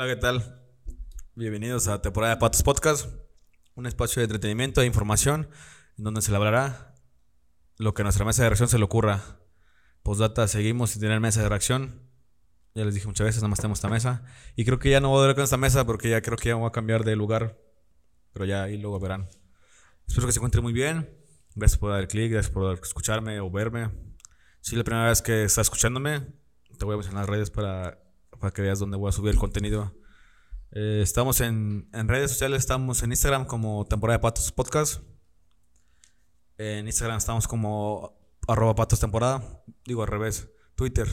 Hola, ¿qué tal? Bienvenidos a temporada de Patos Podcast, un espacio de entretenimiento e información en donde se hablará lo que a nuestra mesa de reacción se le ocurra. Postdata, seguimos sin tener mesa de reacción. Ya les dije muchas veces, nada más tenemos esta mesa. Y creo que ya no voy a durar con esta mesa porque ya creo que ya voy a cambiar de lugar. Pero ya ahí luego verán. Espero que se encuentren muy bien. Gracias por dar clic, gracias por escucharme o verme. Si es la primera vez que estás escuchándome, te voy a mencionar las redes para, para que veas dónde voy a subir el contenido. Eh, estamos en, en, redes sociales, estamos en Instagram como Temporada de Patos Podcast. En Instagram estamos como arroba patos temporada. Digo al revés. Twitter,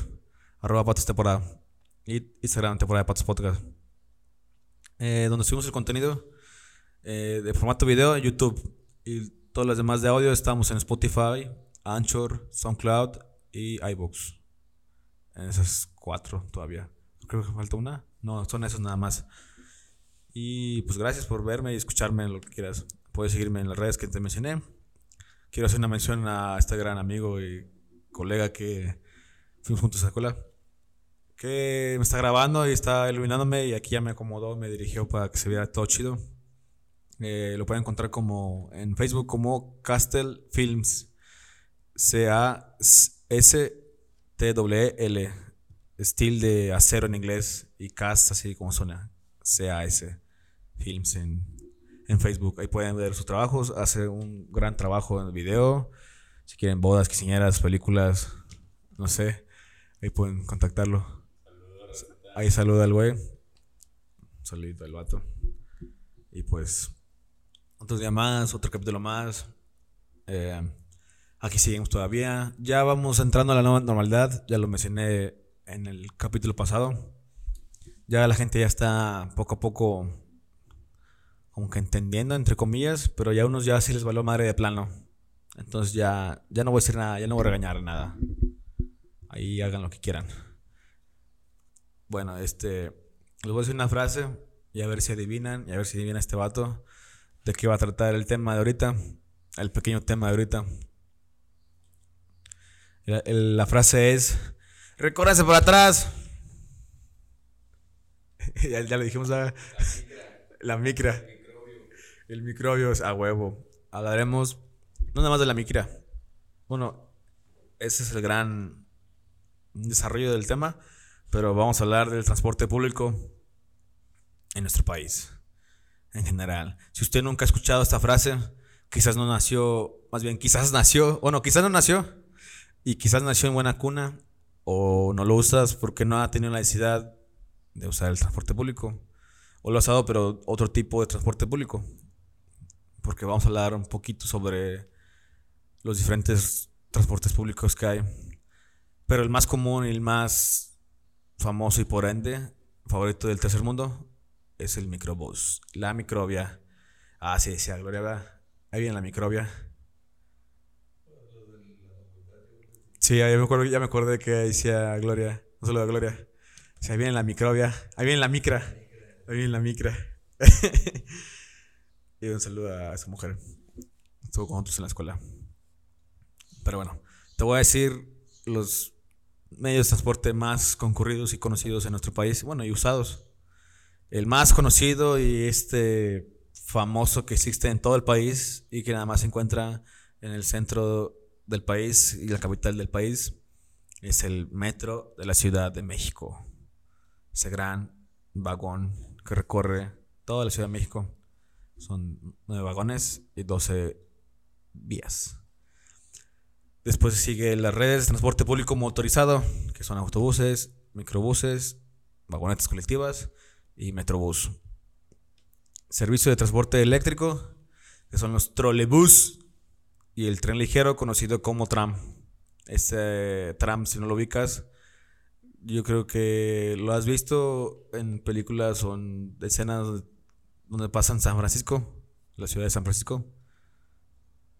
arroba patos temporada. Y Instagram, temporada de patos podcast. Eh, donde subimos el contenido eh, de formato video, YouTube. Y todas las demás de audio estamos en Spotify, Anchor, SoundCloud y iBooks. En esas cuatro todavía. Creo que falta una. No, son esas nada más. Y pues gracias por verme y escucharme en lo que quieras. Puedes seguirme en las redes que te mencioné. Quiero hacer una mención a este gran amigo y colega que fuimos juntos a la escuela. Que me está grabando y está iluminándome y aquí ya me acomodó, me dirigió para que se viera todo chido. Eh, lo pueden encontrar como en Facebook como Castle Films. C-A-S-T-W-L. Steel de acero en inglés y cast así como suena. C-A-S Films en, en, Facebook. Ahí pueden ver sus trabajos. Hace un gran trabajo en el video. Si quieren bodas, quinceañeras, películas, no sé. Ahí pueden contactarlo. Ahí saluda al güey. Saludito al vato. Y pues, otro día más, otro capítulo más. Eh, aquí seguimos todavía. Ya vamos entrando a la nueva normalidad. Ya lo mencioné en el capítulo pasado. Ya la gente ya está poco a poco como que entendiendo, entre comillas, pero ya unos ya sí les valió madre de plano. Entonces ya, ya no voy a decir nada, ya no voy a regañar nada. Ahí hagan lo que quieran. Bueno, este, les voy a decir una frase y a ver si adivinan, y a ver si adivina este vato de qué va a tratar el tema de ahorita, el pequeño tema de ahorita. La, la frase es, recórrase por atrás. ya, ya, le dijimos a la micra. El microbio es a huevo. Hablaremos no nada más de la micra. Bueno, ese es el gran desarrollo del tema, pero vamos a hablar del transporte público en nuestro país en general. Si usted nunca ha escuchado esta frase, quizás no nació, más bien quizás nació, bueno, quizás no nació y quizás nació en buena cuna o no lo usas porque no ha tenido la necesidad de usar el transporte público o lo ha usado pero otro tipo de transporte público porque vamos a hablar un poquito sobre los diferentes transportes públicos que hay. Pero el más común y el más famoso y por ende favorito del tercer mundo es el microbús, la microbia. Ah, sí, decía Gloria, ahí viene la microbia. Sí, ya me acuerdo, ya me acordé que decía Gloria, no solo de Gloria. Sí, ahí viene la microbia, ahí viene la micra, ahí viene la micra. Y un saludo a esa mujer. Estuvo con nosotros en la escuela. Pero bueno, te voy a decir los medios de transporte más concurridos y conocidos en nuestro país. Bueno, y usados. El más conocido y este famoso que existe en todo el país y que nada más se encuentra en el centro del país y la capital del país es el metro de la Ciudad de México. Ese gran vagón que recorre toda la Ciudad de México. Son nueve vagones y 12 vías. Después sigue las redes de transporte público motorizado, que son autobuses, microbuses, vagonetas colectivas y metrobús. Servicio de transporte eléctrico, que son los trolebús y el tren ligero conocido como tram. Este tram, si no lo ubicas, yo creo que lo has visto en películas o en escenas donde pasan San Francisco, la ciudad de San Francisco.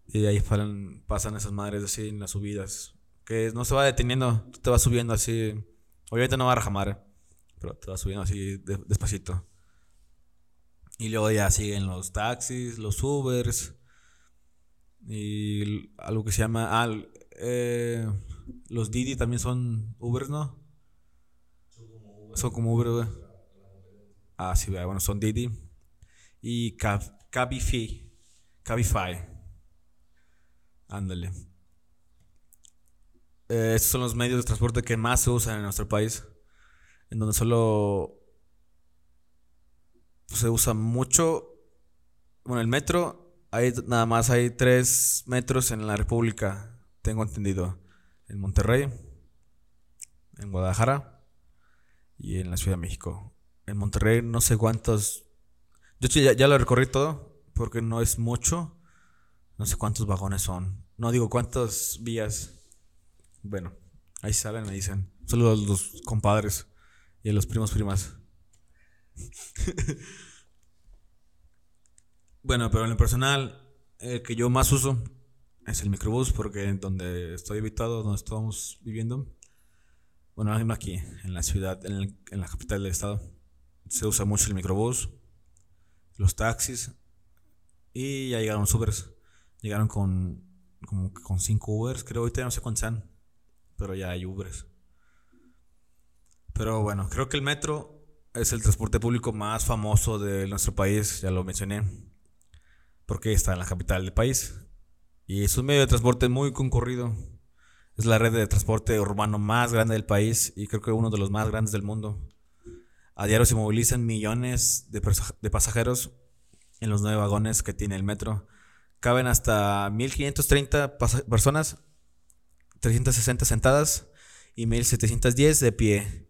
Y ahí pasan esas madres así en las subidas. Que no se va deteniendo, te vas subiendo así. Obviamente no va a rajamar, pero te vas subiendo así despacito. Y luego ya siguen los taxis, los Ubers. Y algo que se llama. Ah, los Didi también son Ubers, ¿no? Son como Uber, güey. Ah, sí, bueno, son Didi y Cabify. Cabify. Ándale. Eh, estos son los medios de transporte que más se usan en nuestro país. En donde solo se usa mucho. Bueno, el metro, hay nada más hay tres metros en la República, tengo entendido. En Monterrey, en Guadalajara y en la Ciudad de México. En Monterrey no sé cuántos. Yo ya, ya lo recorrí todo porque no es mucho. No sé cuántos vagones son. No digo cuántas vías. Bueno, ahí salen, me dicen. Solo los compadres y los primos primas. bueno, pero en lo personal, el que yo más uso es el microbús porque donde estoy habitado, donde estamos viviendo, bueno, aquí, en la ciudad, en, en la capital del estado, se usa mucho el microbús, los taxis y ya llegaron los Ubers. Llegaron con como con cinco Ubers, creo ahorita no sé cuántos sean, pero ya hay Ubers. Pero bueno, creo que el metro es el transporte público más famoso de nuestro país, ya lo mencioné, porque está en la capital del país. Y es un medio de transporte muy concurrido. Es la red de transporte urbano más grande del país y creo que uno de los más grandes del mundo. A diario se movilizan millones de, de pasajeros en los nueve vagones que tiene el metro. Caben hasta 1530 personas, 360 sentadas y 1710 de pie.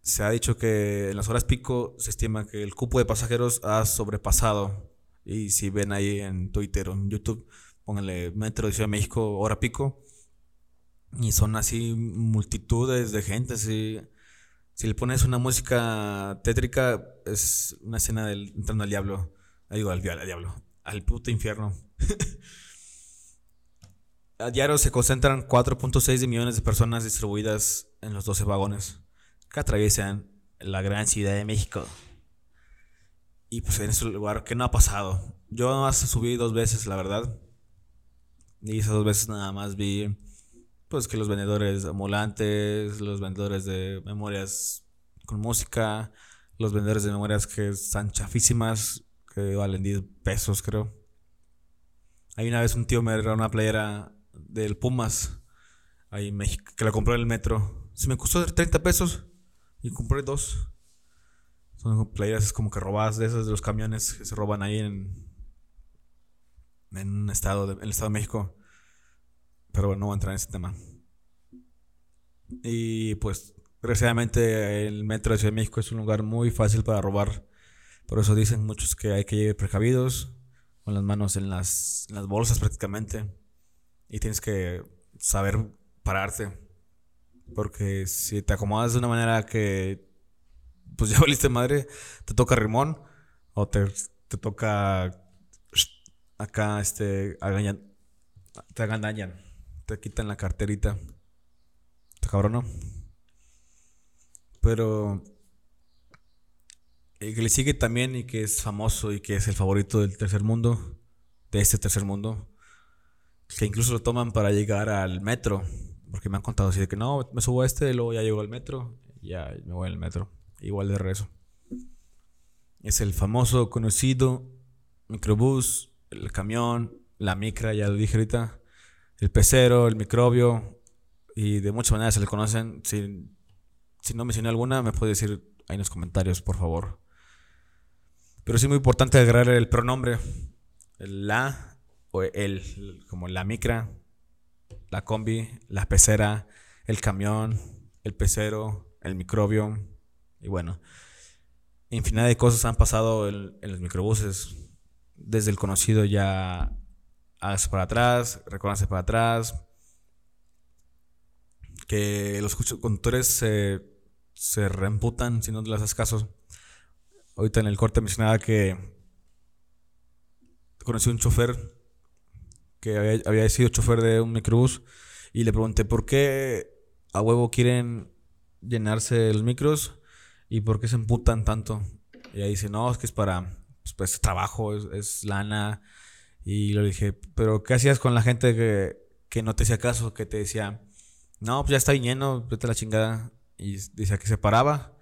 Se ha dicho que en las horas pico se estima que el cupo de pasajeros ha sobrepasado. Y si ven ahí en Twitter o en YouTube, pónganle Metro de Ciudad de México, hora pico. Y son así multitudes de gente. Si le pones una música tétrica, es una escena del entrando al diablo. Digo, al, al diablo. Al puto infierno. A diario se concentran 4.6 millones de personas distribuidas en los 12 vagones que atraviesan la gran Ciudad de México. Y pues en ese lugar que no ha pasado. Yo nada más subí dos veces, la verdad. Y esas dos veces nada más vi pues que los vendedores ambulantes, los vendedores de memorias con música, los vendedores de memorias que están chafísimas, que valen 10 pesos creo. Hay una vez un tío me regaló una playera del Pumas, ahí en que la compró en el metro. Se me costó 30 pesos. Y compré dos. Son playeras como que robadas de esas de los camiones que se roban ahí en, en un estado, de, en el estado de México. Pero bueno, no voy a entrar en ese tema. Y pues, desgraciadamente, el metro de Ciudad de México es un lugar muy fácil para robar. Por eso dicen muchos que hay que ir precavidos, con las manos en las, en las bolsas prácticamente. Y tienes que saber pararte porque si te acomodas de una manera que, pues ya valiste madre, te toca rimón o te, te toca acá, este, te hagan daño, te quitan la carterita. Te cabrón. Pero el que le sigue también y que es famoso y que es el favorito del tercer mundo, de este tercer mundo, que incluso lo toman para llegar al metro porque me han contado así de que no, me subo a este, y luego ya llego al metro, ya me voy al metro. Igual de rezo. Es el famoso, conocido microbús, el camión, la micra, ya lo dije ahorita, el pecero, el microbio, y de muchas maneras se le conocen. Si, si no mencioné alguna, me puede decir ahí en los comentarios, por favor. Pero sí muy importante agregar el pronombre, la o el, como la micra, la combi, la pecera, el camión, el pecero, el microbio. Y bueno, infinidad de cosas han pasado en, los microbuses. Desde el conocido ya hace para atrás, reconoce para atrás. Que los conductores se, se reemputan si no les haces caso. Ahorita en el corte mencionaba que conocí un chofer que había, sido chofer de un microbús y le pregunté por qué a huevo quieren llenarse los micros y por qué se emputan tanto. Y ahí dice, no, es que es para, pues, pues trabajo, es, lana. Y le dije, pero ¿qué hacías con la gente que, que no te hacía caso? Que te decía, no, pues ya está lleno, vete a la chingada. Y decía que se paraba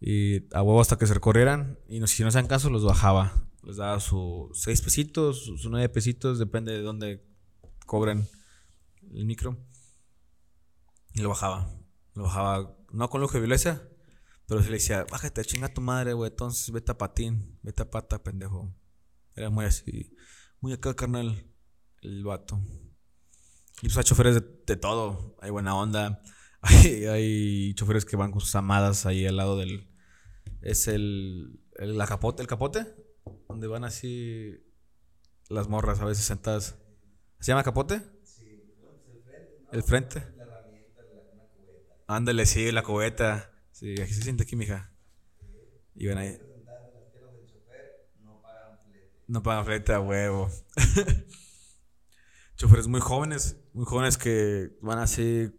Y a huevo hasta que se recorrieran. Y si no se dan caso, los bajaba. Les daba sus seis pesitos, sus nueve pesitos, depende de dónde cobren el micro. Y lo bajaba. Lo bajaba, no con lujo de violencia, pero se le decía, bájate, chinga tu madre, güey. Entonces vete a patín, vete a pata, pendejo. Era muy así, muy acá, carnal, el vato. Y pues hay choferes de, todo. Hay buena onda. Hay, hay, choferes que van con sus amadas ahí al lado del. Es el. el la capote, el capote. Donde van así. Las morras a veces sentadas. ¿Se llama capote? Sí. El frente. Ándale, sí, la cubeta. Sí, aquí se siente aquí, mija. Y van ahí. No pagan flete a huevo. Choferes muy jóvenes, muy jóvenes que van así,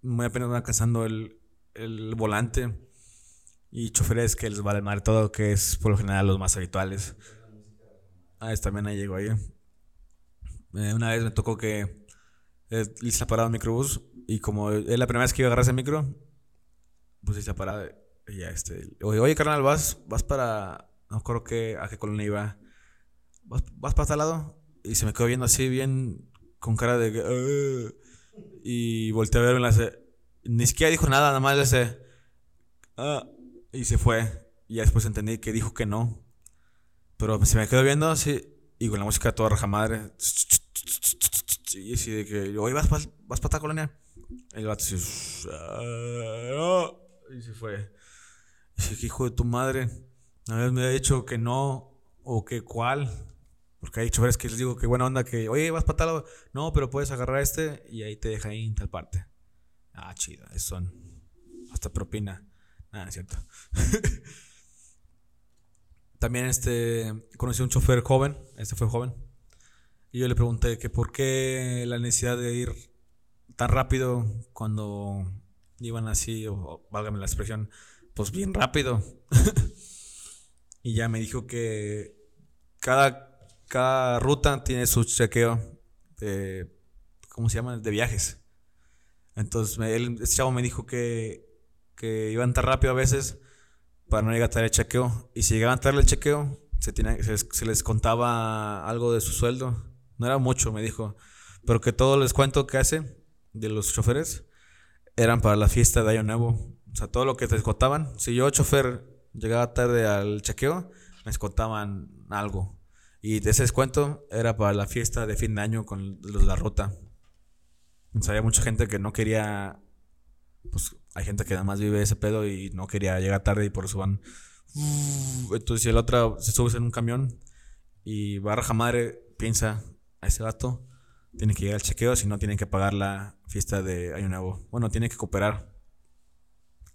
muy apenas van cazando el, el volante. Y choferes que les vale mal todo, que es por lo general los más habituales. Ah, también ahí llegó ahí. Eh, una vez me tocó que eh, ha parado el microbús y como es la primera vez que iba a agarrar ese micro, pues se parado y ya este, oye, oye carnal, vas, vas para, no creo que a qué colonia iba ¿vas, vas para tal lado? Y se me quedó viendo así, bien, con cara de... y volteé a verme, la ni siquiera dijo nada, nada más le hace... Ah, y se fue. Y ya después entendí que dijo que no. Pero se me quedó viendo así, y con la música toda raja madre. Y así de que, oye, ¿vas para vas tal colonia? Y el vato así... Ah, y se fue. Y dije, hijo de tu madre. A ver, me ha dicho que no, o que cuál. Porque hay choferes que les digo que buena onda que, oye, vas para tal No, pero puedes agarrar este y ahí te deja ahí en tal parte. Ah, chida, eso son. Hasta propina. Nada, es cierto. También este, conocí a un chofer joven, este fue joven. Y yo le pregunté que por qué la necesidad de ir tan rápido cuando iban así, o válgame la expresión, pues bien rápido. y ya me dijo que cada cada ruta tiene su chequeo de, ¿cómo se llama? De viajes. Entonces, él, ese chavo me dijo que, que iban tan rápido a veces para no llegar a el chequeo. Y si llegaban tarde el chequeo, se, se, les contaba algo de su sueldo. No era mucho, me dijo. Pero que todo el descuento que hace de los choferes eran para la fiesta de Año Nuevo. O sea, todo lo que te descontaban. Si yo, chofer, llegaba tarde al chequeo, me descontaban algo. Y ese descuento era para la fiesta de fin de año con la ruta. O había mucha gente que no quería. Pues hay gente que nada más vive ese pedo y no quería llegar tarde y por eso van. Entonces, si el otro se sube en un camión y Barra Madre piensa a ese gato, tiene que llegar al chequeo, si no, tienen que pagar la fiesta de Año Nuevo. Bueno, tiene que cooperar.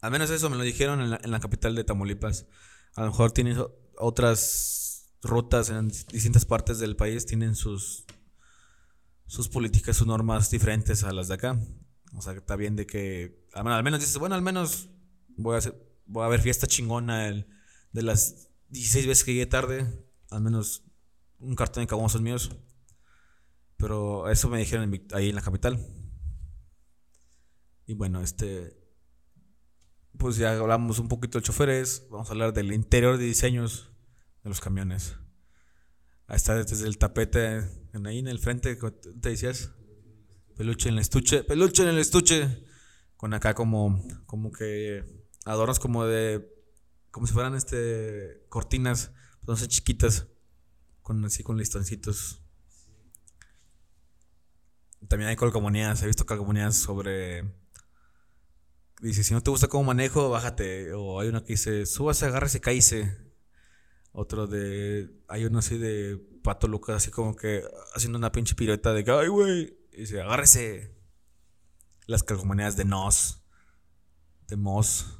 Al menos eso me lo dijeron en la, capital de Tamaulipas. A lo mejor tienen otras rutas en distintas partes del país tienen sus, sus políticas, sus normas diferentes a las de acá. O sea, está bien de que, al menos dices, bueno, al menos voy a, hacer, voy a ver fiesta chingona el, de las 16 veces que llegué tarde, al menos un cartón de son míos. Pero eso me dijeron ahí en la capital. Y bueno, este. Pues ya hablamos un poquito de choferes. Vamos a hablar del interior de diseños de los camiones. Ahí está desde el tapete, en ahí en el frente, te decías, peluche en el estuche, peluche en el estuche, con acá como, como que adornos como de, como si fueran este, cortinas, entonces chiquitas, con así con listoncitos. También hay calcomanías, he visto calcomanías sobre dice, si no te gusta cómo manejo, bájate. O hay una que dice, súbase, agárrese, cállese. Otro de. Hay uno así de Pato Lucas, así como que haciendo una pinche pirueta de que, ay, güey. Dice, agárrese. Las calcomanías de Nos. De Moss.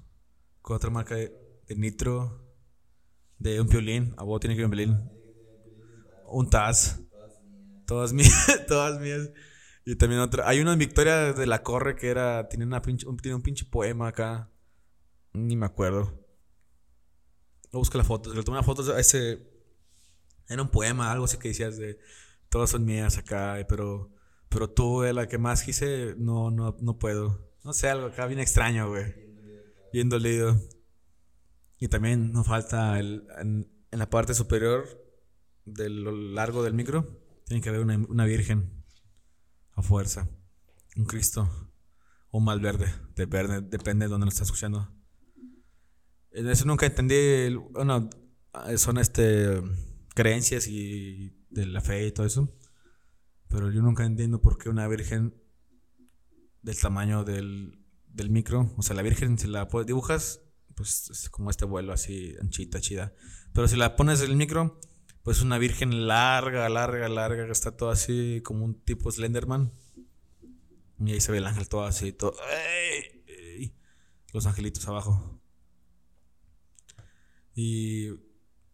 Con otra marca de, Nitro. De un violín. A vos tiene que ir un violín. Un Taz. Todas mías. Todas mías. Y también otra. Hay una en Victoria de la Corre que era. Tiene, una pinche, tiene un pinche poema acá. Ni me acuerdo. No la foto. Le tomé una foto ese. Era un poema, algo así que decías de. Todas son mías acá, pero. Pero tú, la que más quise, no, no, no puedo. No sé, algo acá bien extraño, güey. Bien dolido. Y también nos falta el, en, en la parte superior de lo largo del micro, tiene que haber una, una virgen a fuerza, un Cristo un Malverde, de verde, depende de dónde lo estás escuchando. En Eso nunca entendí, bueno, son este creencias y de la fe y todo eso, pero yo nunca entiendo por qué una virgen del tamaño del, del micro, o sea, la virgen si la dibujas, pues es como este vuelo así anchita, chida, pero si la pones en el micro, pues una virgen larga, larga, larga, que está todo así como un tipo Slenderman. Y ahí se ve el ángel todo así, todo. Los angelitos abajo. Y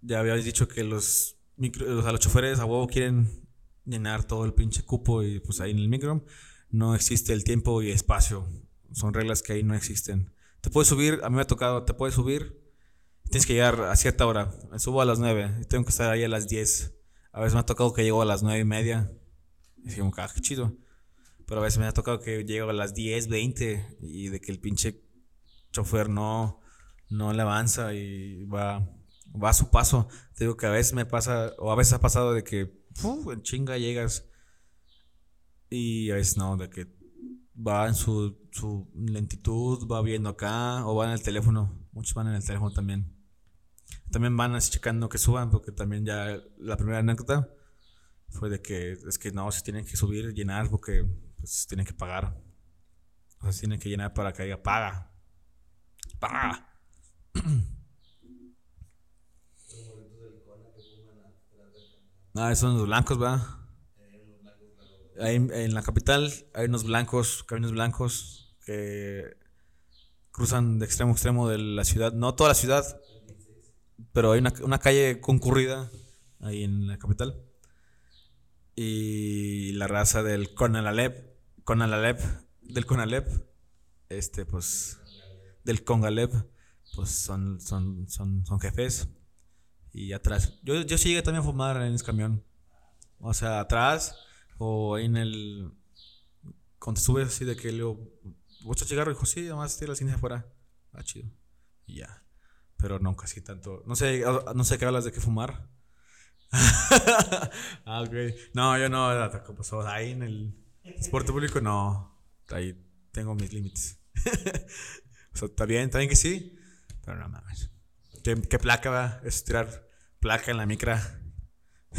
ya habíais dicho que los, micro, los, a los choferes a huevo quieren llenar todo el pinche cupo y pues ahí en el micro no existe el tiempo y espacio. Son reglas que ahí no existen. Te puedes subir, a mí me ha tocado, te puedes subir, tienes que llegar a cierta hora. Me subo a las 9 y tengo que estar ahí a las 10. A veces me ha tocado que llego a las 9 y media. Y que, ah, qué chido. Pero a veces me ha tocado que llego a las 10, 20 y de que el pinche chofer no, no le avanza y va, va a su paso. Te digo que a veces me pasa, o a veces ha pasado de que en chinga llegas y a veces no, de que va en su, su lentitud, va viendo acá o va en el teléfono. Muchos van en el teléfono también. También van así checando que suban, porque también ya la primera anécdota fue de que es que no, se tienen que subir, llenar, porque pues tienen que pagar. O sea, se tienen que llenar para que haya paga. Paga. Ah, esos son los blancos, ¿va? En, en la capital hay unos blancos, caminos blancos que cruzan de extremo a extremo de la ciudad. No toda la ciudad, pero hay una, una calle concurrida ahí en la capital. Y la raza del Conalep, Conalep, del Conalep, este, pues, del Congalep, pues son, son, son, son jefes. Y atrás, yo, yo sí llegué también a fumar en ese camión. O sea, atrás o en el. Cuando te subes así de que le digo, ¿Vos? Dijo, sí, nomás tira la cine afuera. Ah, chido. Y ya. Pero no, casi tanto. No sé, no sé qué hablas de qué fumar. ah. No, yo no, pasó. Ahí en el transporte público, no. Ahí tengo mis límites. está bien, está bien que sí. Pero no mames. ¿Qué, placa va? Es tirar placa en la micra.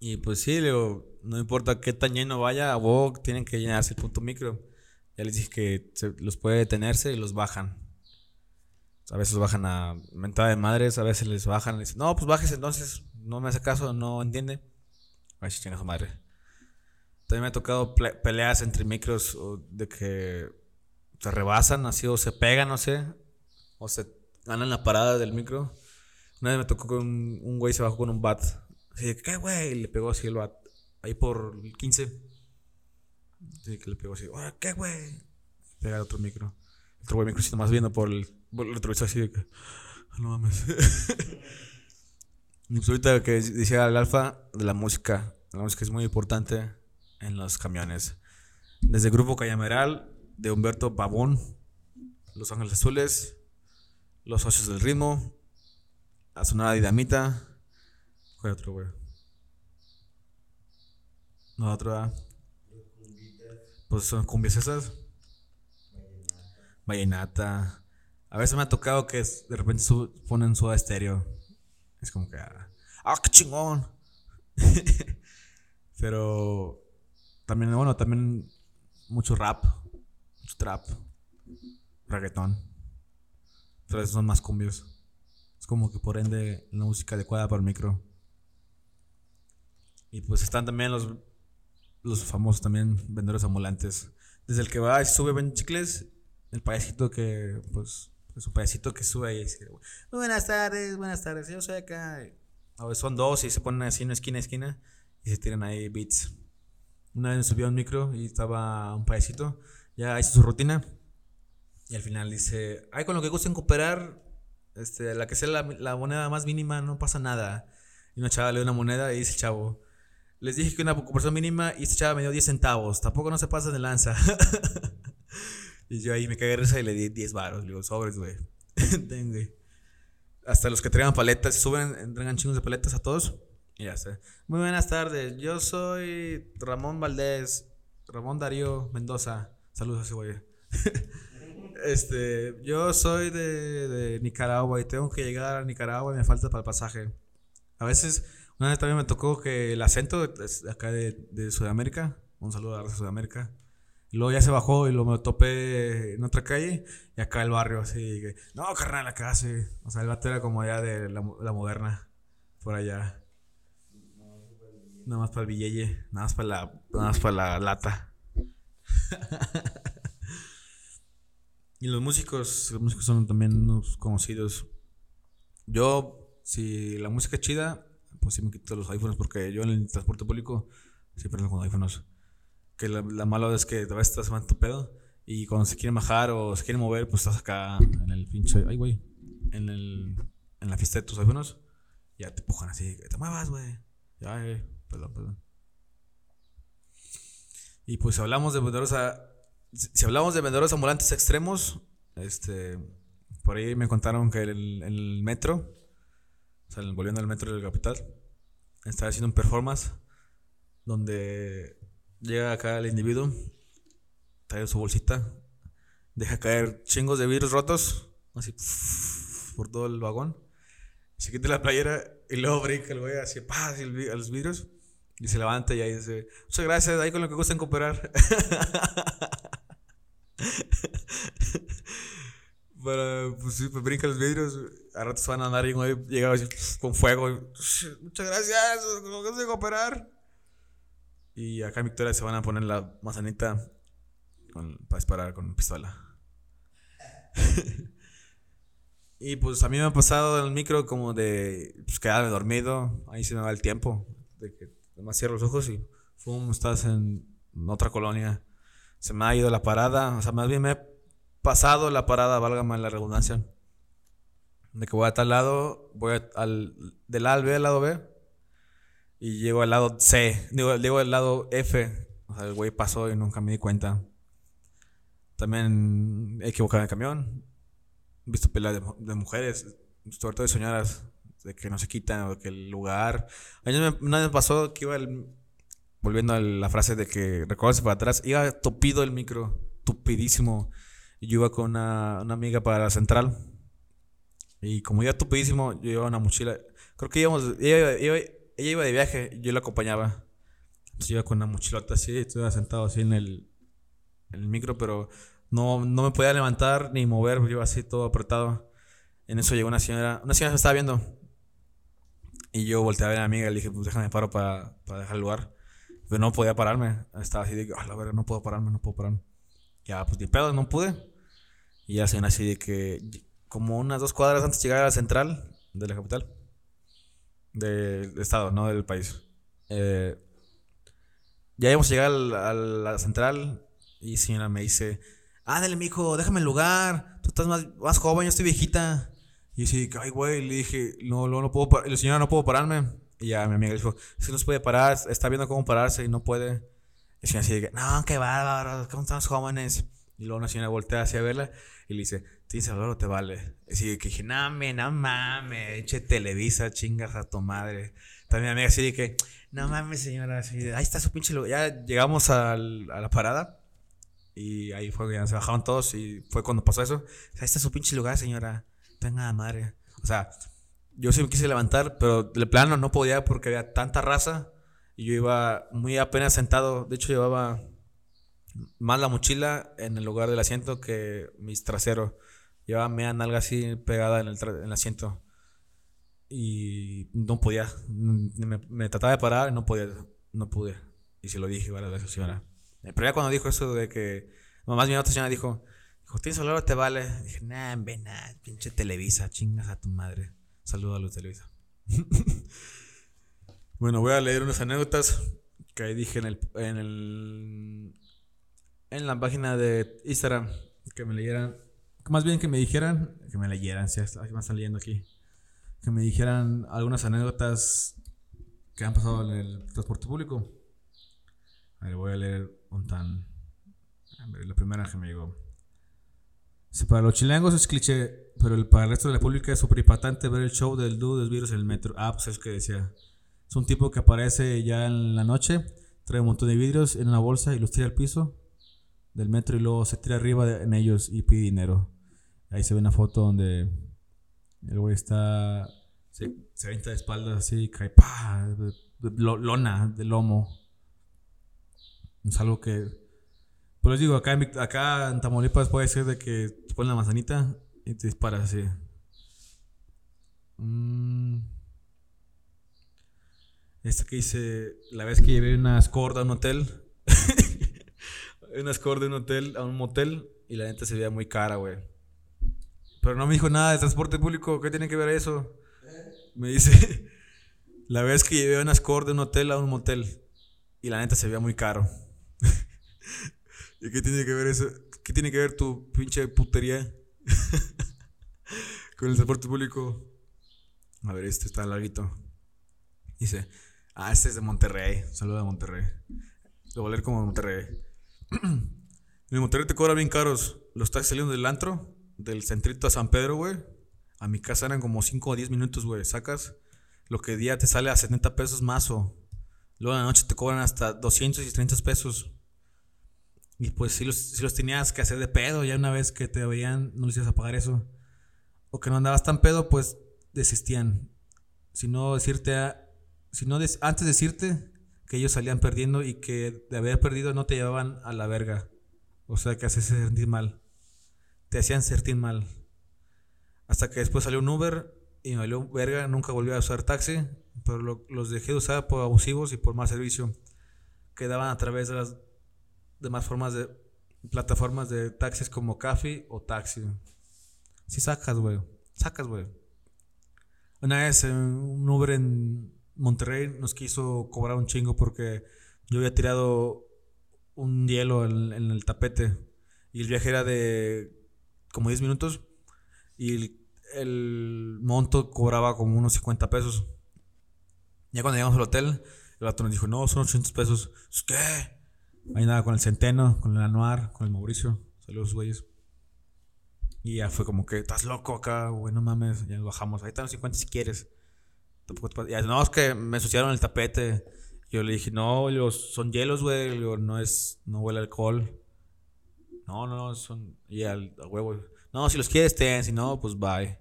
y pues sí, digo, no importa qué tan lleno vaya, a huevo tienen que llenarse el punto micro. Ya les dije que los puede detenerse y los bajan. A veces bajan a mentada de madres, a veces les bajan y dicen, no, pues bajes entonces, no me hace caso, no entiende. A ver si chinga su madre. También me ha tocado peleas entre micros de que se rebasan así o se pegan, no sé. O se ganan la parada del micro. Una vez me tocó con un, güey se bajó con un bat. Así de, ¿qué güey? Y le pegó así el bat. Ahí por el 15. Así que le pegó así, "Ah, ¿qué güey? Pega el otro micro. El otro güey micro nomás viendo por el, el retrovisor así de que, "Ah, no mames. y pues ahorita que decía el alfa de la música. La música es muy importante en los camiones. Desde el grupo Cañameral de Humberto Pavón, Los Ángeles Azules, Los Socios del Ritmo, La Sonora Dinamita. ¿Cuál otro, güey? No, otro, ah. Pues son cumbias esas. Vallenata. A veces me ha tocado que de repente su- ponen su estéreo. Es como que. Ah, ¡ah, qué chingón! Pero también, bueno, también mucho rap, mucho trap, reggaetón. Pero son más cumbios. Es como que por ende la música adecuada para el micro. Y pues están también los, los famosos también vendedores ambulantes. Desde el que va y sube ven chicles, el payasito que, pues, es un payasito que sube y dice, buenas tardes, buenas tardes, yo soy acá. A veces son dos y se ponen así en esquina a esquina y se tiran ahí beats. Una vez subió a un micro y estaba un payasito, ya hizo su rutina y al final dice, ay, con lo que gusten cooperar, este, la que sea la, la moneda más mínima, no pasa nada. Y una chava le dio una moneda y dice chavo, les dije que una cooperación mínima y esta chava me dio 10 centavos, tampoco no se pasan de lanza. y yo ahí me cagué de risa y le di 10 varos, le digo, sobres, güey. güey. Hasta los que traigan paletas, suben, entregan chingos de paletas a todos. Y ya sé. Muy buenas tardes. Yo soy Ramón Valdés. Ramón Darío Mendoza. Saludos a ese güey. este, yo soy de, de Nicaragua y tengo que llegar a Nicaragua y me falta para el pasaje. A veces, una vez también me tocó que el acento de acá de, de Sudamérica, un saludo a Sudamérica, y luego ya se bajó y lo me topé en otra calle y acá el barrio así. Que, no, carnal, acá sí. O sea, el vato era como allá de la, moderna. Por allá. Nada más para el billete. Nada más para la, nada más para la lata. y los músicos, los músicos son también unos conocidos. Yo, si la música es chida, pues sí me quito los iPhones porque yo en el transporte público siempre ando con iPhones. Que la, la malo es que a veces estás en tu pedo y cuando se quieren bajar o se quieren mover, pues estás acá en el pinche. Ay, güey. En, el, en la fiesta de tus iPhones. Ya te empujan así. Te muevas, güey. Ya, eh. Perdón, perdón. Y pues hablamos de vendedores a, Si hablamos de vendedores ambulantes extremos, este. Por ahí me contaron que el, el metro. O sea, volviendo al metro del capital. Estaba haciendo un performance. Donde Llega acá el individuo, trae su bolsita, deja caer chingos de vidrios rotos, así por todo el vagón. Se quita la playera y luego brinca el güey así, pa, a los vidrios. Y se levanta y ahí dice, muchas gracias, ahí con lo que gusten cooperar. Para, pues sí, pues brinca los vidrios, a ratos van a andar y güey llega así con fuego. muchas gracias, con lo que gusten cooperar. Y acá en Victoria se van a poner la manzanita para disparar con pistola. y pues a mí me ha pasado el micro como de pues, quedarme dormido. Ahí se me va el tiempo. De que además cierro los ojos y fum, estás en otra colonia. Se me ha ido la parada. O sea, más bien me he pasado la parada, válgame la redundancia. De que voy a tal lado, voy al, del A al B al lado B y llego al lado C, digo, llego al lado F. O sea, el güey pasó y nunca me di cuenta. También he equivocado en el camión. He visto peleas de, mujeres, sobre todo de señoras, de que no se quitan o que el lugar. A mí una vez pasó que iba el, volviendo a la frase de que recordarse para atrás, iba tupido el micro, tupidísimo. Yo iba con una, una amiga para la central. Y como iba tupidísimo, yo llevaba una mochila. Creo que íbamos, iba, iba, ella iba de viaje, yo la acompañaba. Yo iba con una mochilota así, estaba sentado así en el, en el micro, pero no, no me podía levantar ni mover, yo iba así todo apretado. En eso llegó una señora, una señora me estaba viendo. Y yo volteé a ver a mi amiga y le dije, pues déjame paro para, para dejar el lugar. Pero no podía pararme. Estaba así de, ah, la verdad, no puedo pararme, no puedo pararme. Ya, pues ni pedo, no pude. Y ya se así de que, como unas dos cuadras antes de llegar a la central de la capital, del estado, no del país. Eh, ya íbamos a llegar a la central y señora me dice, ándale, mijo, déjame el lugar, tú estás más, más joven, yo estoy viejita. Y así, ay, güey, le dije, no, no, no puedo, la señora no puedo pararme. Y ya mi amiga dijo, si no se puede parar, está viendo cómo pararse y no puede. Y la señora así, no, qué bárbaro, ¿cómo están los jóvenes? Y luego una señora voltea hacia verla y le dice, ¿tienes valor o te vale? Así que dije, no mames, no mames, eche Televisa, chingas a tu madre. También mi amiga así que, no mames, señora, así ahí está su pinche lugar. Ya llegamos a la parada y ahí fue que se bajaron todos y fue cuando pasó eso. Ahí está su pinche lugar, señora. Tenga la madre. O sea, yo sí me quise levantar, pero de plano no podía porque había tanta raza y yo iba muy apenas sentado. De hecho, llevaba más la mochila en el lugar del asiento que mis traseros. Llevaba media nalga así pegada en el, asiento. Y no podía. Me, trataba de parar y no podía. No pude. Y se lo dije varias veces, señora. Pero ya cuando dijo eso de que. Más bien otra señora dijo: ¿Tienes olor te vale? dije, nah, ven, nah, pinche Televisa, chingas a tu madre. Saludos a los Televisa. bueno, voy a leer unas anécdotas que dije en el, en el en la página de Instagram que me leyeran, más bien que me dijeran, que me leyeran, si me están leyendo aquí, que me dijeran algunas anécdotas que han pasado en el transporte público. A ver, voy a leer un tan. La primera que me llegó. Para los chilangos es cliché, pero el, para el resto de la pública es súper impactante ver el show del dúo del virus en el metro. Ah, pues es que decía. Es un tipo que aparece ya en la noche, trae un montón de vidrios en una bolsa y los tira al piso del metro y luego se tira arriba en ellos y pide dinero. Ahí se ve una foto donde el güey está. Se, se avienta de espaldas así, cae pa, de- de lo- lona, de lomo. Es algo que. Pues les digo, acá en, acá en Tamaulipas puede ser de que te ponen la manzanita y te disparas así. Mm. Este que dice, la vez que llevé una Scord a un hotel, una Scord de un hotel a un motel y la neta se veía muy cara, güey. Pero no me dijo nada de transporte público, ¿qué tiene que ver eso? Me dice, la vez que llevé una Scord de un hotel a un motel y la neta se veía muy caro. ¿Y qué tiene que ver eso? ¿Qué tiene que ver tu pinche putería con el transporte público? A ver, este está larguito. Dice, ah, este es de Monterrey. Saludo de Monterrey. Lo voy a leer como de Monterrey. en Monterrey te cobran bien caros. Los taxis saliendo del antro, del centrito a San Pedro, güey. A mi casa eran como 5 o 10 minutos, güey. Sacas lo que día te sale a 70 pesos más o... Luego en la noche te cobran hasta 200 y 30 pesos. Y pues si los, sí los tenías que hacer de pedo, ya una vez que te veían, no les ibas a pagar eso. O que no andabas tan pedo, pues desistían. Si no decirte, si no antes de decirte que ellos salían perdiendo y que de haber perdido no te llevaban a la verga. O sea que hacías sentir mal. Te hacían sentir mal. Hasta que después salió un Uber y me valió verga, nunca volví a usar taxi, pero lo- los dejé de usar por abusivos y por mal servicio. Quedaban a través de las demás formas de plataformas de taxis como Café o Taxi. Sí sacas, güey. Sacas, güey. Una vez un Uber en Monterrey nos quiso cobrar un chingo porque yo había tirado un hielo en el tapete y el viaje era de como 10 minutos y el, el monto cobraba como unos 50 pesos. Ya cuando llegamos al hotel, el vato nos dijo, no, son 800 pesos. ¿Qué? Ahí nada, con el Centeno, con el Anuar, con el Mauricio. Saludos, güeyes. Y ya fue como que, estás loco acá, güey, no mames. Ya nos bajamos. Ahí están los 50 si quieres. Tampoco te Ya, no, es que me ensuciaron el tapete. Yo le dije, no, son hielos, güey. No es, no huele alcohol. No, no, no, son, y al, a huevo. No, si los quieres, ten. Si no, pues bye.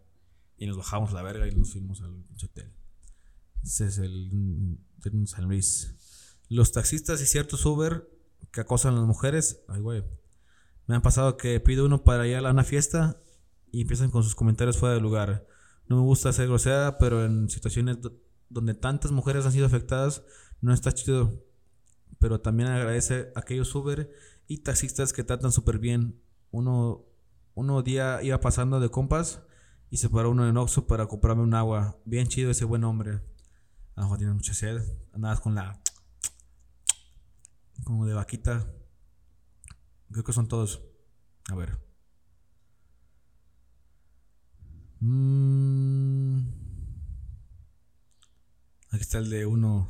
Y nos bajamos la verga y nos fuimos al hotel. Ese es el San Luis. Los taxistas y ciertos Uber que acosan a las mujeres. Ay, güey. Me han pasado que pido uno para ir a una fiesta y empiezan con sus comentarios fuera de lugar. No me gusta ser grosera, pero en situaciones do- donde tantas mujeres han sido afectadas, no está chido. Pero también agradece a aquellos Uber y taxistas que tratan súper bien. Uno, uno día iba pasando de compas y se paró uno en Oxxo para comprarme un agua. Bien chido ese buen hombre. A lo mejor tiene mucha sed. Andabas con la... Como de vaquita. Creo que son todos. A ver. Mm. Aquí está el de uno.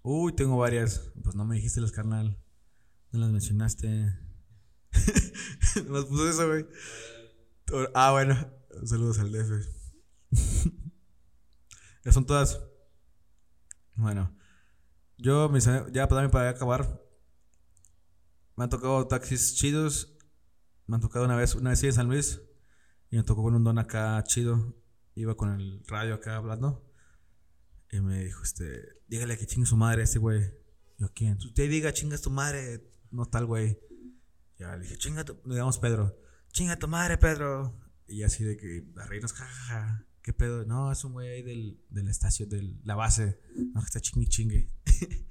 Uy, tengo varias. Pues no me dijiste las carnal. No las mencionaste. Nos puso eso, güey. Ah, bueno. Saludos al DF. ya son todas. Bueno. Yo, mis, ya mí, para acabar. Me han tocado taxis chidos. Me han tocado una vez, una vez sí en San Luis. Y me tocó con un don acá chido. Iba con el radio acá hablando. Y me dijo, este, dígale que chingue su madre a este güey. Yo, ¿quién? Usted diga, chingas tu madre. No tal güey. Ya le dije, chinga tu, digamos Pedro. Chinga tu madre, Pedro. Y así de que a reírnos, jajaja. ¿Qué pedo? No, es un güey ahí del, de la estación, de la base. Está chingue chingue.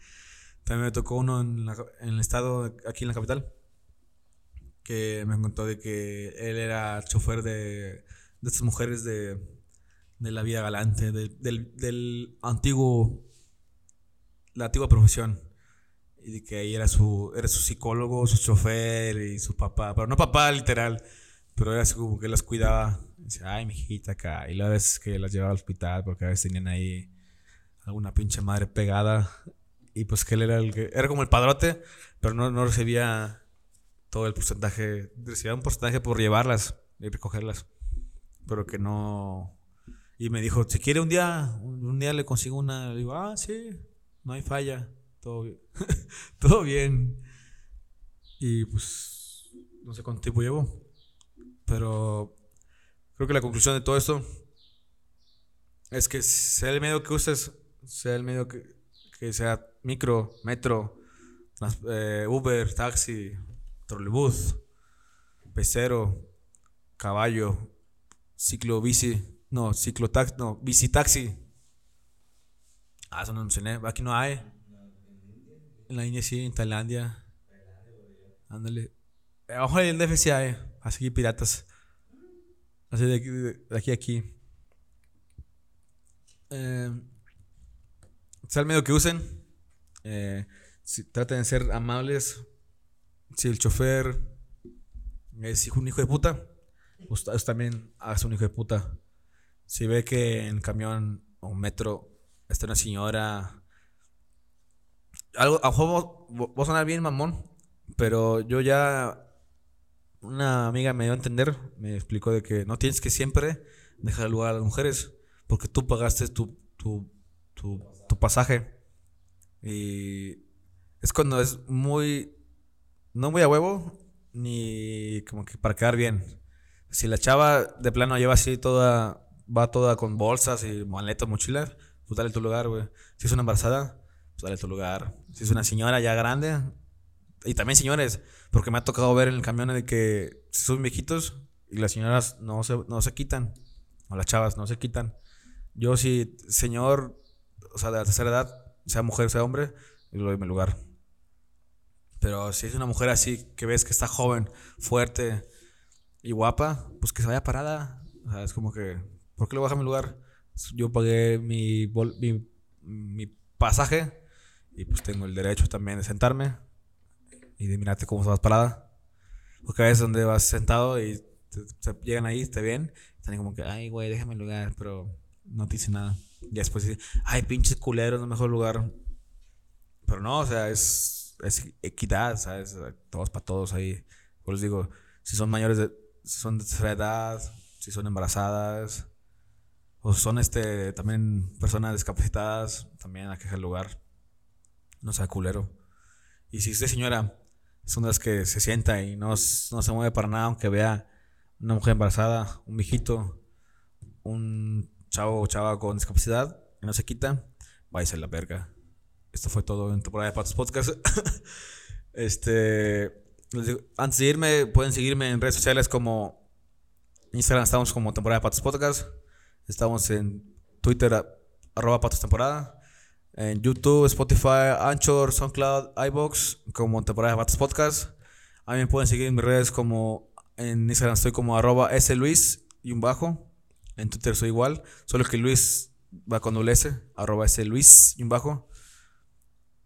También me tocó uno en, la- el estado, aquí en la capital, que me contó de que él era chofer de, de estas mujeres de, de la vida galante, de- del, del antiguo, la antigua profesión. Y de que ahí era su, era su psicólogo, su chofer y su papá, pero no papá literal, pero era así como que las cuidaba. Dice, ay, mijita acá. Y la vez que las llevaba al hospital porque a veces tenían ahí alguna pinche madre pegada. Y pues que él era el que. Era como el padrote, pero no, no recibía todo el porcentaje. Recibía un porcentaje por llevarlas. y recogerlas. Pero que no. Y me dijo, si quiere un día, un día le consigo una. Le digo, ah, sí, no hay falla. Todo bien. todo bien. Y pues, no sé cuánto tiempo llevo. Pero creo que la conclusión de todo esto es que sea el medio que uses, sea el medio que, que sea micro, metro, eh, Uber, taxi, trolebús, pecero, caballo, ciclo bici, no, ciclo taxi, no, bici taxi. Ah, eso no mencioné, aquí no hay. En la India sí, en Tailandia. Ándale. Abajo del DF sí hay, así piratas. Así de aquí, de aquí a aquí. Eh, sea el medio que usen. Eh, si, traten de ser amables. Si el chofer es un hijo de puta, usted también hace un hijo de puta. Si ve que en camión o metro está una señora. Algo, a mejor va a sonar bien mamón, pero yo ya. Una amiga me dio a entender, me explicó de que no tienes que siempre dejar lugar a las mujeres, porque tú pagaste tu, tu, tu, tu pasaje. Y es cuando es muy. No muy a huevo, ni como que para quedar bien. Si la chava de plano lleva así toda. Va toda con bolsas y maletas, mochilas, pues dale tu lugar, güey. Si es una embarazada, pues dale tu lugar. Si es una señora ya grande, y también señores, porque me ha tocado ver en el camión de que son viejitos y las señoras no se, no se quitan, o las chavas no se quitan. Yo, si señor, o sea, de la tercera edad, sea mujer, sea hombre, y lo doy mi lugar. Pero si es una mujer así que ves que está joven, fuerte y guapa, pues que se vaya parada. O sea, es como que, ¿por qué le baja mi lugar? Yo pagué mi, mi, mi, pasaje y pues tengo el derecho también de sentarme y de mirarte cómo vas parada. Porque a veces donde vas sentado y te, llegan ahí, te ven, están como que, ay, güey, déjame el lugar, pero no te dice nada. Y después dice, ay, pinches culeros, no mejor lugar. Pero no, o sea, es, es equidad, ¿sabes? Todos para todos ahí. Por les digo, si son mayores de, si son de tercera edad, si son embarazadas, o son este también personas discapacitadas, también hay que dejar lugar. No sea culero. Y si usted, señora, es una de las que se sienta y no, no se mueve para nada, aunque vea una mujer embarazada, un viejito, un chavo o chava con discapacidad y no se quita, váyase a la verga. Esto fue todo en temporada de Patos Podcast. este. antes de irme, pueden seguirme en redes sociales como Instagram, estamos como temporada de Patos Podcast. Estamos en Twitter, arroba Patos Temporada. En YouTube, Spotify, Anchor, SoundCloud, iBox, como temporada de Patos Podcast. A me pueden seguir en mis redes como en Instagram estoy como arroba Luis y un bajo. En Twitter soy igual. Solo que Luis va con doble S, arroba Luis y un bajo.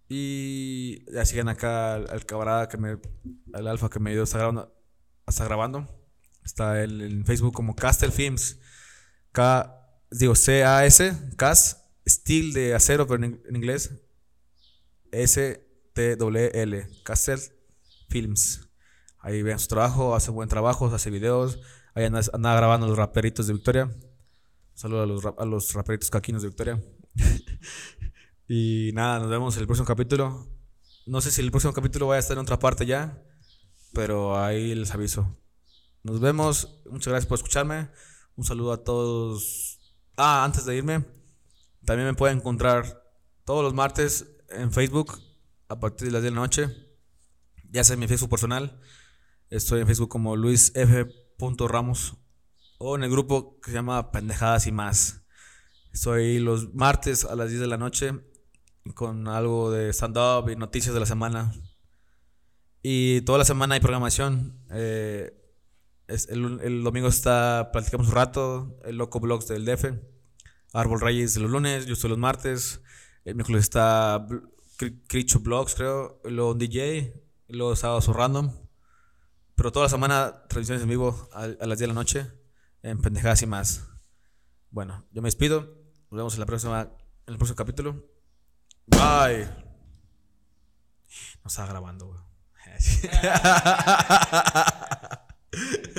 Y ya siguen acá al, camarada que me. Al alfa que me ayudó está grabando. Está grabando. Está en Facebook como Castle Films. K. Digo C-A-S. Cas. Steel de acero, pero en, inglés. S-T-W-L. Castle Films. Ahí ven su trabajo. Hace buen trabajo. Hace videos. Ahí anda, grabando los raperitos de Victoria. Saludos a los, a los raperitos caquinos de Victoria. Y nada, nos vemos en el próximo capítulo. No sé si el próximo capítulo vaya a estar en otra parte ya, pero ahí les aviso. Nos vemos. Muchas gracias por escucharme. Un saludo a todos. Ah, antes de irme, también me pueden encontrar todos los martes en Facebook a partir de las 10 de la noche. Ya sea en mi Facebook personal. Estoy en Facebook como Luis o en el grupo que se llama Pendejadas y más. Estoy los martes a las 10 de la noche con algo de stand-up y noticias de la semana. Y toda la semana hay programación. Eh, el, domingo está Platicamos un rato, el Loco Blogs del DF, Árbol Reyes de los lunes, yo estoy los martes. El miércoles está Cricho Blogs, creo, luego DJ, luego sábados random. Pero toda la semana transmisiones en vivo a, las 10 de la noche en pendejadas y más. Bueno, yo me despido. Nos vemos en la próxima en el próximo capítulo. Bye. No estaba grabando, güey.